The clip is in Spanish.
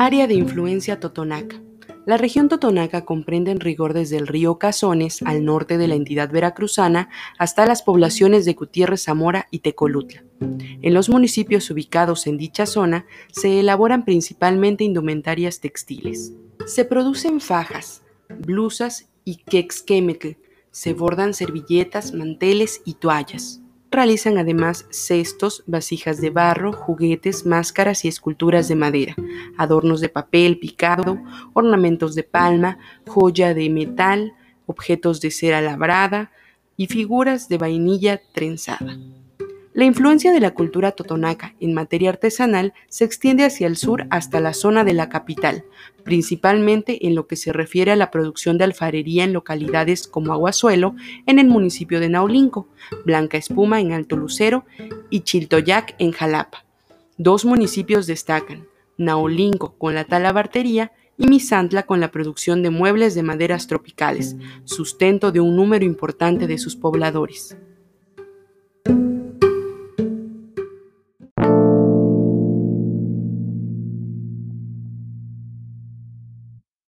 Área de influencia totonaca. La región totonaca comprende en rigor desde el río Cazones al norte de la entidad veracruzana hasta las poblaciones de Gutiérrez Zamora y Tecolutla. En los municipios ubicados en dicha zona se elaboran principalmente indumentarias textiles. Se producen fajas, blusas y quexquemetl, se bordan servilletas, manteles y toallas. Realizan además cestos, vasijas de barro, juguetes, máscaras y esculturas de madera, adornos de papel picado, ornamentos de palma, joya de metal, objetos de cera labrada y figuras de vainilla trenzada. La influencia de la cultura totonaca en materia artesanal se extiende hacia el sur hasta la zona de la capital, principalmente en lo que se refiere a la producción de alfarería en localidades como Aguasuelo, en el municipio de Naulinco, Blanca Espuma en Alto Lucero y Chiltoyac en Jalapa. Dos municipios destacan, Naulinco con la talabartería y Misantla con la producción de muebles de maderas tropicales, sustento de un número importante de sus pobladores.